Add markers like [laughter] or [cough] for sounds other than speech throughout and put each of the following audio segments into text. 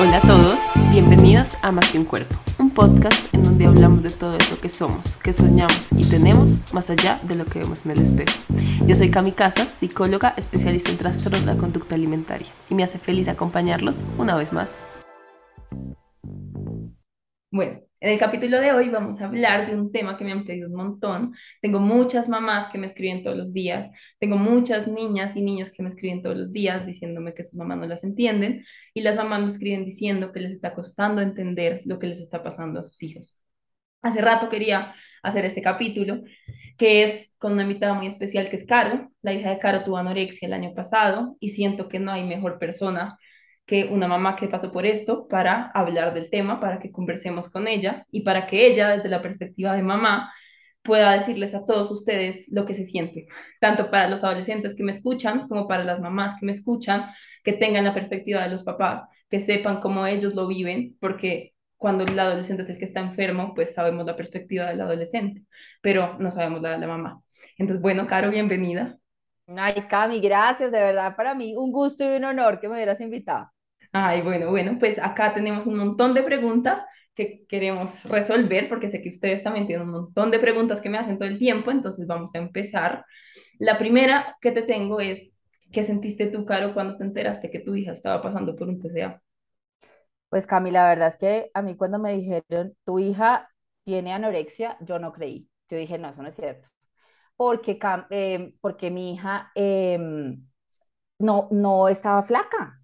Hola a todos, bienvenidos a Más que un cuerpo, un podcast en donde hablamos de todo eso que somos, que soñamos y tenemos más allá de lo que vemos en el espejo. Yo soy Cami Casas, psicóloga especialista en trastornos de la conducta alimentaria y me hace feliz acompañarlos una vez más. Bueno, en el capítulo de hoy vamos a hablar de un tema que me han pedido un montón. Tengo muchas mamás que me escriben todos los días, tengo muchas niñas y niños que me escriben todos los días diciéndome que sus mamás no las entienden y las mamás me escriben diciendo que les está costando entender lo que les está pasando a sus hijos. Hace rato quería hacer este capítulo, que es con una invitada muy especial que es Caro. La hija de Caro tuvo anorexia el año pasado y siento que no hay mejor persona que una mamá que pasó por esto para hablar del tema, para que conversemos con ella y para que ella, desde la perspectiva de mamá, pueda decirles a todos ustedes lo que se siente, tanto para los adolescentes que me escuchan como para las mamás que me escuchan, que tengan la perspectiva de los papás, que sepan cómo ellos lo viven, porque cuando el adolescente es el que está enfermo, pues sabemos la perspectiva del adolescente, pero no sabemos la de la mamá. Entonces, bueno, Caro, bienvenida. Ay, Cami, gracias, de verdad, para mí un gusto y un honor que me hubieras invitado. Ay, bueno, bueno, pues acá tenemos un montón de preguntas que queremos resolver, porque sé que ustedes también tienen un montón de preguntas que me hacen todo el tiempo, entonces vamos a empezar. La primera que te tengo es, ¿qué sentiste tú, Caro, cuando te enteraste que tu hija estaba pasando por un TCA? Pues Cami, la verdad es que a mí cuando me dijeron, tu hija tiene anorexia, yo no creí. Yo dije, no, eso no es cierto. Porque, eh, porque mi hija em, no, no estaba flaca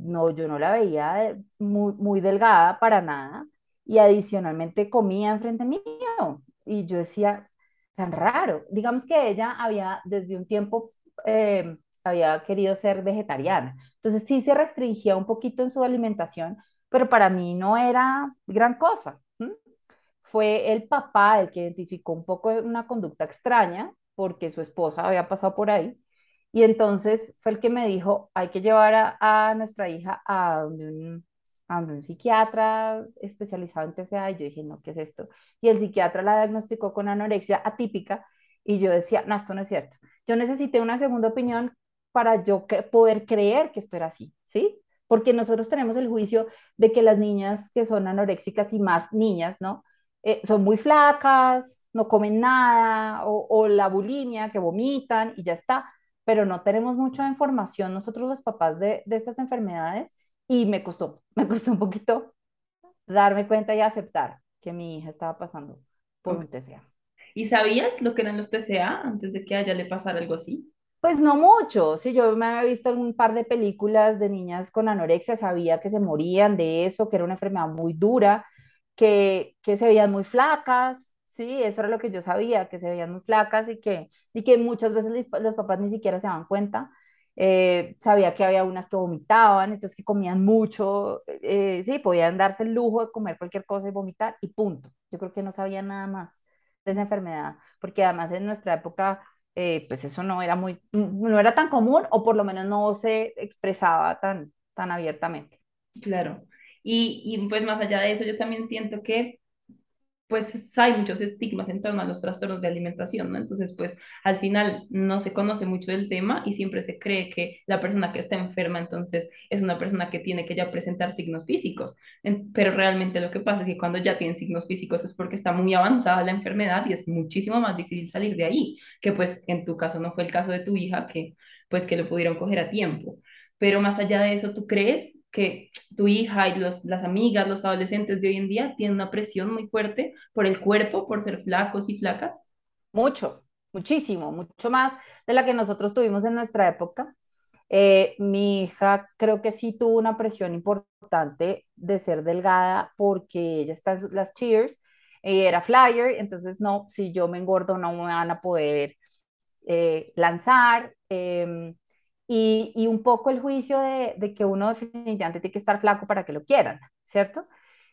no, yo no la veía muy, muy delgada para nada y adicionalmente comía enfrente mío y yo decía, tan raro. Digamos que ella había desde un tiempo, eh, había querido ser vegetariana, entonces sí se restringía un poquito en su alimentación, pero para mí no era gran cosa. Fue el papá el que identificó un poco una conducta extraña porque su esposa había pasado por ahí y entonces fue el que me dijo, hay que llevar a, nuestra hija a un, psiquiatra especializado en TCA. Y yo dije, no, ¿qué es esto? Y el psiquiatra la diagnosticó con anorexia atípica. Y yo decía, no, esto no es cierto. Yo necesité una segunda opinión para yo poder creer que esto era así, ¿sí? Porque nosotros tenemos el juicio de que las niñas que son anoréxicas y más niñas, ¿no? Eh, son muy flacas, no comen nada, o, o la bulimia, que vomitan y ya está pero no tenemos mucha información nosotros los papás de, de estas enfermedades y me costó, [laughs] me costó un poquito darme cuenta y aceptar que mi hija estaba pasando por un TCA. ¿Y sabías lo que eran los TCA antes de que a ella le pasara algo así? Pues no mucho, sí, yo me había visto un par de películas de niñas con anorexia, sabía que se morían de eso, que era una enfermedad muy dura, que, que se veían muy flacas, Sí, eso era lo que yo sabía, que se veían muy flacas y que, y que muchas veces los papás ni siquiera se daban cuenta. Eh, sabía que había unas que vomitaban, entonces que comían mucho, eh, sí, podían darse el lujo de comer cualquier cosa y vomitar y punto. Yo creo que no sabía nada más de esa enfermedad, porque además en nuestra época, eh, pues eso no era muy, no era tan común o por lo menos no se expresaba tan, tan abiertamente. Claro. Y, y pues más allá de eso, yo también siento que pues hay muchos estigmas en torno a los trastornos de alimentación, ¿no? Entonces, pues al final no se conoce mucho del tema y siempre se cree que la persona que está enferma entonces es una persona que tiene que ya presentar signos físicos, pero realmente lo que pasa es que cuando ya tienen signos físicos es porque está muy avanzada la enfermedad y es muchísimo más difícil salir de ahí, que pues en tu caso no fue el caso de tu hija, que pues que lo pudieron coger a tiempo. Pero más allá de eso, ¿tú crees que tu hija y los, las amigas, los adolescentes de hoy en día tienen una presión muy fuerte por el cuerpo, por ser flacos y flacas? Mucho, muchísimo, mucho más de la que nosotros tuvimos en nuestra época. Eh, mi hija creo que sí tuvo una presión importante de ser delgada porque ella está en las cheers, y era flyer, entonces no, si yo me engordo no me van a poder eh, lanzar. Em, y, un poco el juicio de, que uno definitivamente tiene que estar flaco para que lo quieran, ¿cierto?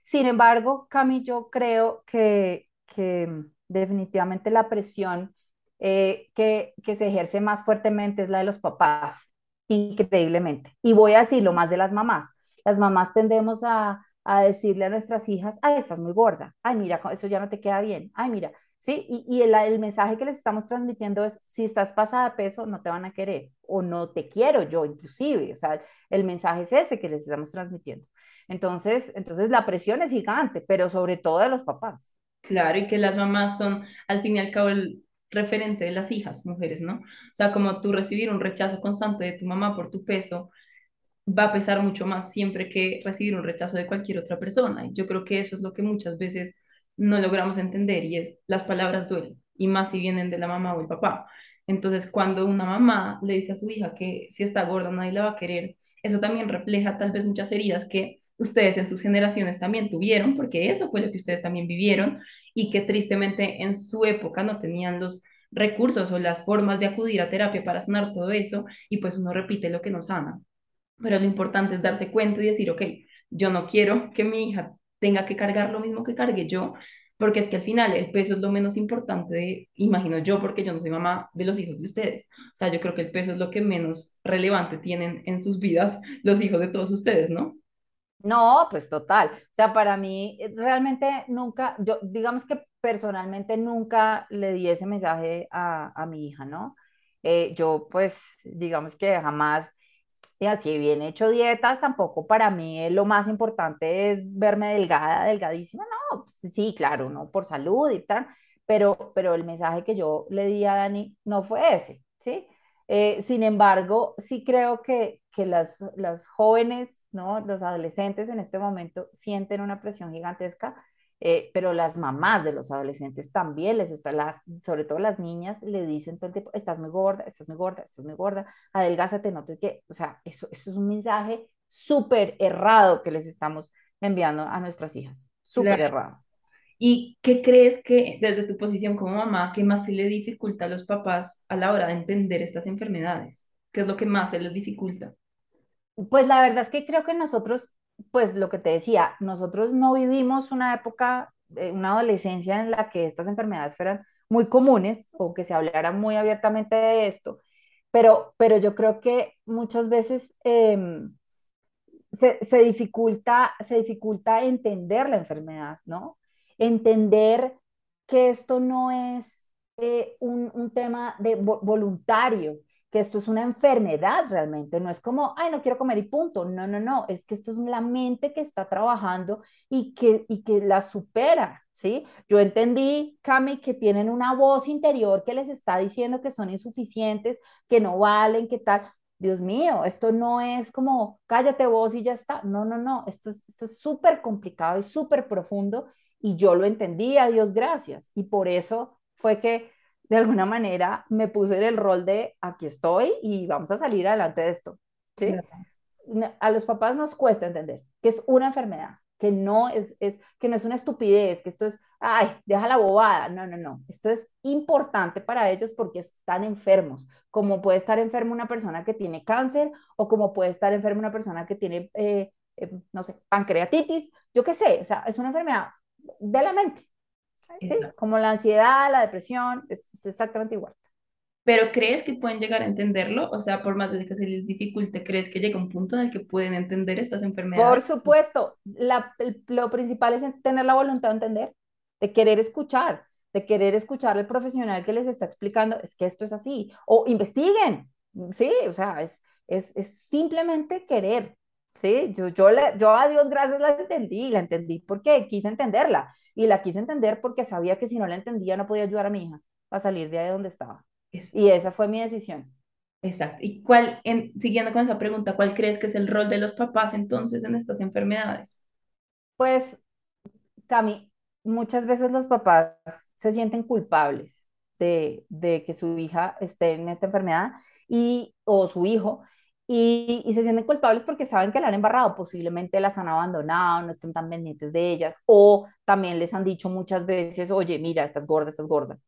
Sin embargo, Cami, yo creo que, que definitivamente la presión eh, que, que se ejerce más fuertemente es la de los papás, increíblemente. Y voy a decirlo más de las mamás. Las mamás tendemos a, a decirle a nuestras hijas, ay, estás muy gorda, ay, mira, eso ya no te queda bien, ay, mira, ¿sí? Y, y el, el, mensaje que les estamos transmitiendo es, si estás pasada de peso, no te van a querer o no te quiero yo inclusive, o sea, el mensaje es ese que les estamos transmitiendo. Entonces, entonces la presión es gigante, pero sobre todo de los papás. Claro, y que las mamás son al fin y al cabo el referente de las hijas, mujeres, ¿no? O sea, como tú recibir un rechazo constante de tu mamá por tu peso, va a pesar mucho más siempre que recibir un rechazo de cualquier otra persona. Y yo creo que eso es lo que muchas veces no logramos entender y es las palabras duelen, y más si vienen de la mamá o el papá. Entonces, cuando una mamá le dice a su hija que si está gorda nadie la va a querer, eso también refleja tal vez muchas heridas que ustedes en sus generaciones también tuvieron, porque eso fue lo que ustedes también vivieron y que tristemente en su época no tenían los recursos o las formas de acudir a terapia para sanar todo eso y pues uno repite lo que no sana. Pero lo importante es darse cuenta y decir, ok, yo no quiero que mi hija tenga que cargar lo mismo que cargue yo, porque es que al final el peso es lo menos importante, imagino yo, porque yo no soy mamá de los hijos de ustedes. O sea, yo creo que el peso es lo que menos relevante tienen en sus vidas los hijos de todos ustedes, ¿no? No, pues total. O sea, para mí eh, realmente nunca, yo digamos que personalmente nunca le di ese mensaje a, a mi hija, ¿no? Eh, yo pues digamos que jamás, y así bien hecho dietas, tampoco para mí lo más importante es verme delgada, delgadísima, no, pues, sí, claro, no por salud y tal, pero, pero el mensaje que yo le di a Dani no fue ese, ¿sí? Eh, sin embargo, sí creo que, que las, las jóvenes ¿no? Los adolescentes en este momento sienten una presión gigantesca, eh, pero las mamás de los adolescentes también les están, las, sobre todo las niñas, le dicen todo el tiempo, estás muy gorda, estás muy gorda, estás muy gorda, adelgázate, no te que, o sea, eso, eso es un mensaje súper errado que les estamos enviando a nuestras hijas, súper errado. ¿Y qué crees que desde tu posición como mamá, qué más se le dificulta a los papás a la hora de entender estas enfermedades? ¿Qué es lo que más se les dificulta? Pues la verdad es que creo que nosotros, pues lo que te decía, nosotros no vivimos una época, eh, una adolescencia en la que estas enfermedades fueran muy comunes o que se hablara muy abiertamente de esto, pero, pero yo creo que muchas veces em, se, se, dificulta, se dificulta entender la enfermedad, ¿no? Entender que esto no es eh, un, un, tema de voluntario, que esto es una enfermedad realmente, no es como, ay, no quiero comer y punto, no, no, no, es que esto es la mente que está trabajando y que, y que la supera, ¿sí? Yo entendí, Cami, que tienen una voz interior que les está diciendo que son insuficientes, que no valen, que tal. Dios mío, esto no es como, cállate vos y ya está. No, no, no, esto es esto es súper complicado y súper profundo y yo lo entendí, a Dios gracias. Y por eso fue que de alguna manera me puse en el rol de aquí estoy y vamos a salir adelante de esto. ¿sí? A los papás nos cuesta entender que es una enfermedad, que no es, es, que no es una estupidez, que esto es, ay, deja la bobada. No, no, no. Esto es importante para ellos porque están enfermos, como puede estar enferma una persona que tiene cáncer o como puede estar enferma una persona que tiene, eh, eh, no sé, pancreatitis, yo qué sé, o sea, es una enfermedad de la mente. Sí, como la ansiedad, la depresión, es, exactamente igual. Pero ¿crees que pueden llegar a entenderlo? O sea, por más de que se les dificulte, ¿crees que llega un punto en el que pueden entender estas enfermedades? Por supuesto, la, lo principal es tener la voluntad de entender, de querer escuchar, de querer escuchar al profesional que les está explicando, es que esto es así, o investiguen, sí, o sea, es, es, es simplemente querer, Sí, yo, yo, le, yo a Dios gracias la entendí, la entendí porque quise entenderla y la quise entender porque sabía que si no la entendía no podía ayudar a mi hija a salir de ahí donde estaba. Y esa fue mi decisión. Exacto. ¿Y cuál, en, siguiendo con esa pregunta, cuál crees que es el rol de los papás entonces en estas enfermedades? Pues, Cami, muchas veces los papás se sienten culpables de, de que su hija esté en esta enfermedad y, o su hijo y, se sienten culpables porque saben que la han embarrado, posiblemente las han abandonado, no estén tan pendientes de ellas, o también les han dicho muchas veces, oye, mira, estás gorda, estás gorda.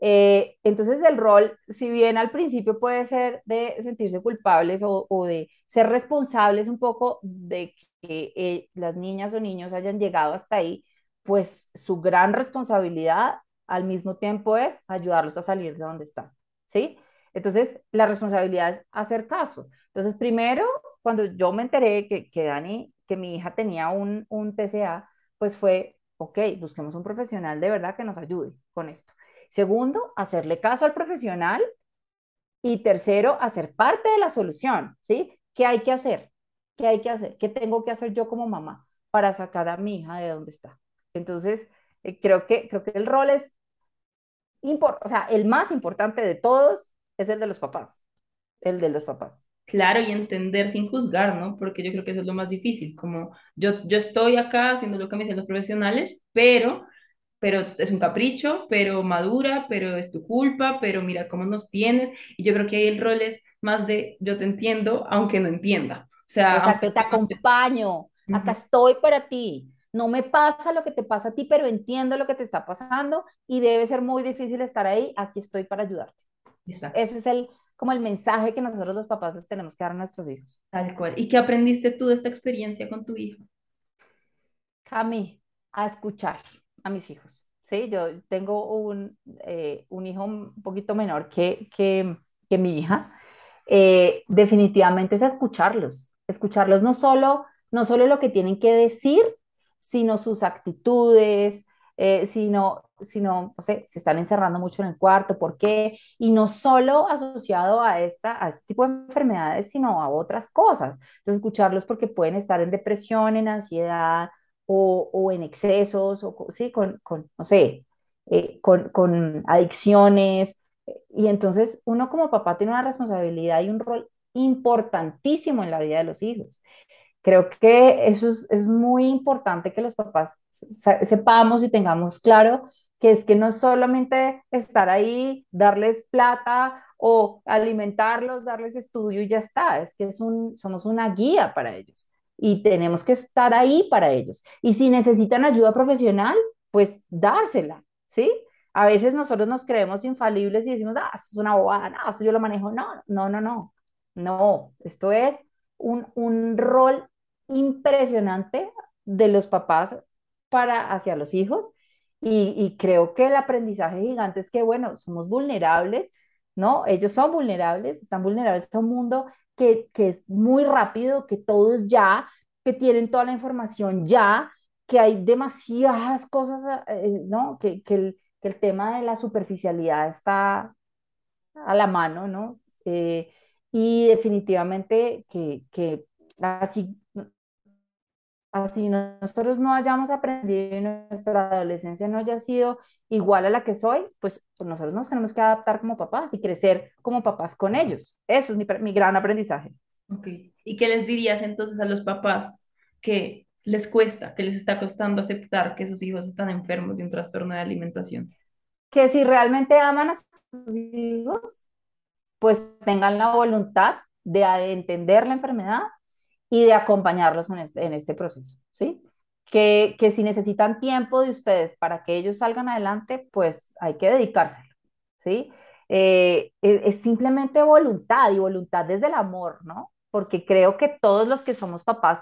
Eh, entonces el rol, si bien al principio puede ser de sentirse culpables o, o de ser responsables un poco de que eh, las niñas o niños hayan llegado hasta ahí, pues su gran responsabilidad al mismo tiempo es ayudarlos a salir de donde están, ¿sí? Entonces, la responsabilidad es hacer caso. Entonces, primero, cuando yo me enteré que, que Dani, que mi hija tenía un, un TCA, pues fue, ok, busquemos un profesional de verdad que nos ayude con esto. Segundo, hacerle caso al profesional. Y tercero, hacer parte de la solución, ¿sí? ¿Qué hay que hacer? ¿Qué hay que hacer? ¿Qué tengo que hacer yo como mamá para sacar a mi hija de donde está? Entonces, eh, creo, que, creo que el rol es, o sea, el más importante de todos es el de los papás, el de los papás. Claro, y entender sin juzgar, ¿no? Porque yo creo que eso es lo más difícil, como yo, yo estoy acá haciendo lo que me dicen los profesionales, pero, pero es un capricho, pero madura, pero es tu culpa, pero mira cómo nos tienes, y yo creo que ahí el rol es más de yo te entiendo, aunque no entienda. O sea, Exacto, te acompaño, acá estoy para ti. No me pasa lo que te pasa a ti, pero entiendo lo que te está pasando y debe ser muy difícil estar ahí. Aquí estoy para ayudarte. Exacto. Ese es el, como el mensaje que nosotros los papás les tenemos que dar a nuestros hijos. Tal cual. ¿Y qué aprendiste tú de esta experiencia con tu hijo? Cami, a escuchar a mis hijos. Sí, yo tengo un, eh, un hijo un poquito menor que, que, que mi hija. Eh, definitivamente es escucharlos. Escucharlos no solo, no solo lo que tienen que decir, sino sus actitudes, eh, sino, sino, no sé, se están encerrando mucho en el cuarto, ¿por qué? Y no solo asociado a, esta, a este tipo de enfermedades, sino a otras cosas. Entonces, escucharlos porque pueden estar en depresión, en ansiedad o, o en excesos, o sí, con, con no sé, eh, con, con adicciones. Y entonces uno como papá tiene una responsabilidad y un rol importantísimo en la vida de los hijos. Creo que eso es, muy importante que los papás sepamos y tengamos claro que es que no solamente estar ahí, darles plata o alimentarlos, darles estudio y ya está, es que es un, somos una guía para ellos y tenemos que estar ahí para ellos. Y si necesitan ayuda profesional, pues dársela, ¿sí? A veces nosotros nos creemos infalibles y decimos, ah, eso es una bobada, no, eso yo lo manejo. No, no, no, no. No, esto es un, un rol impresionante de los papás para hacia los hijos y, creo que el aprendizaje gigante es que, bueno, somos vulnerables, ¿no? Ellos son vulnerables, están vulnerables a un mundo que, que es muy rápido, que todo es ya, que tienen toda la información ya, que hay demasiadas cosas, eh, ¿no? Que, que, el, que, el, tema de la superficialidad está a la mano, ¿no? Eh, y definitivamente que, que así así nosotros no hayamos aprendido en nuestra adolescencia no haya sido igual a la que soy, pues, pues, nosotros nos tenemos que adaptar como papás y crecer como papás con ellos. Eso es mi, mi gran aprendizaje. Ok. ¿Y qué les dirías entonces a los papás que les cuesta, que les está costando aceptar que sus hijos están enfermos de un trastorno de alimentación? Que si realmente aman a sus hijos, pues tengan la voluntad de entender la enfermedad y de acompañarlos en este, en este proceso, ¿sí? Que, que, si necesitan tiempo de ustedes para que ellos salgan adelante, pues hay que dedicárselo, ¿sí? Eh, es, es, simplemente voluntad y voluntad desde el amor, ¿no? Porque creo que todos los que somos papás,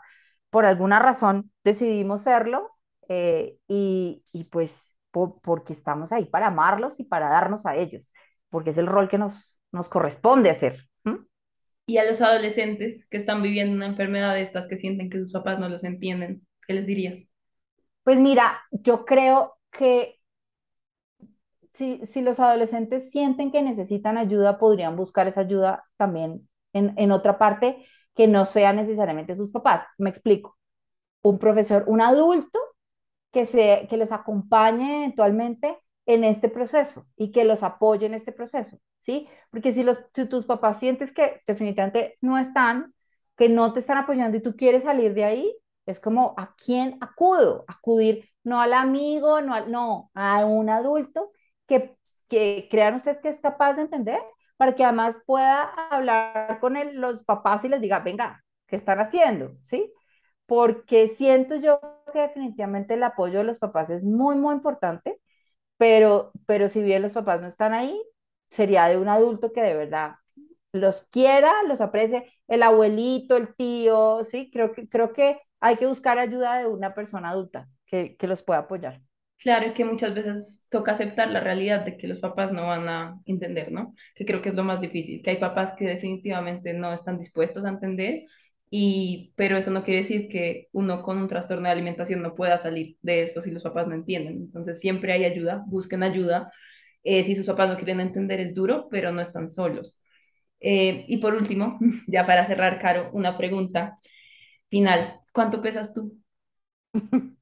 por alguna razón, decidimos serlo eh, y, y, pues porque estamos ahí para amarlos y para darnos a ellos, porque es el rol que nos, nos corresponde hacer y a los adolescentes que están viviendo una enfermedad de estas, que sienten que sus papás no los entienden, ¿qué les dirías? Pues mira, yo creo que si, si los adolescentes sienten que necesitan ayuda, podrían buscar esa ayuda también en, en otra parte que no sea necesariamente sus papás. Me explico. Un profesor, un adulto que, se, que les acompañe eventualmente en este proceso y que los apoye en este proceso, ¿sí? Porque si, los, tus papás sientes que definitivamente no están, que no te están apoyando y tú quieres salir de ahí, es como, ¿a quién acudo? Acudir no al amigo, no, al, no a un adulto que, que crean ustedes que es capaz de entender, para que además pueda hablar con los papás y les diga, venga, ¿qué están haciendo? ¿Sí? Porque siento yo que definitivamente el apoyo de los papás es muy, muy importante pero, pero si bien los papás no están ahí, sería de un adulto que de verdad los quiera, los aprecie, el abuelito, el tío, sí, creo que, creo que hay que buscar ayuda de una persona adulta que, que los pueda apoyar. Claro, que muchas veces toca aceptar la realidad de que los papás no van a entender, ¿no? Que creo que es lo más difícil, que hay papás que definitivamente no están dispuestos a entender y, pero eso no quiere decir que uno con un trastorno de alimentación no pueda salir de eso si los papás no entienden. Entonces siempre hay ayuda, busquen ayuda. Eh, si sus papás no quieren entender es duro, pero no están solos. Eh, y por último, [laughs] ya para cerrar, Caro, una pregunta final. ¿Cuánto pesas tú? [laughs]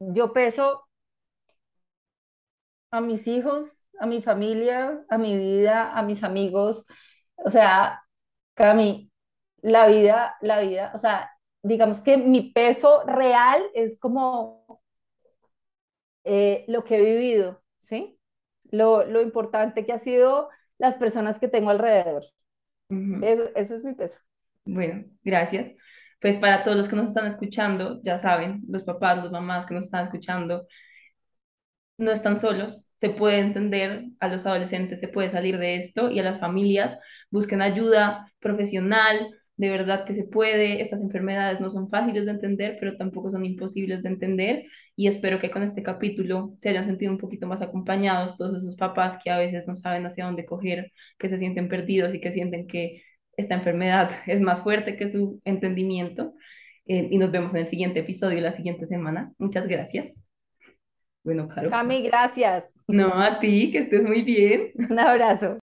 Yo peso a mis hijos, a mi familia, a mi vida, a mis amigos. O sea, Cami, la vida, la vida, o sea, digamos que mi peso real es como eh, lo que he vivido, ¿sí? Lo, lo importante que ha sido las personas que tengo alrededor. Eso, ese es mi peso. Bueno, gracias. Pues para todos los que nos están escuchando, ya saben, los papás, las mamás que nos están escuchando, no están solos, se puede entender a los adolescentes, se puede salir de esto y a las familias busquen ayuda profesional, de verdad que se puede, estas enfermedades no son fáciles de entender, pero tampoco son imposibles de entender y espero que con este capítulo se hayan sentido un poquito más acompañados todos esos papás que a veces no saben hacia dónde coger, que se sienten perdidos y que sienten que esta enfermedad [laughs] es más fuerte que su entendimiento. Eh, y nos vemos en el siguiente episodio la siguiente semana. Muchas gracias. Bueno, Caro. Cami, gracias. No, a ti, que estés muy bien. Un abrazo.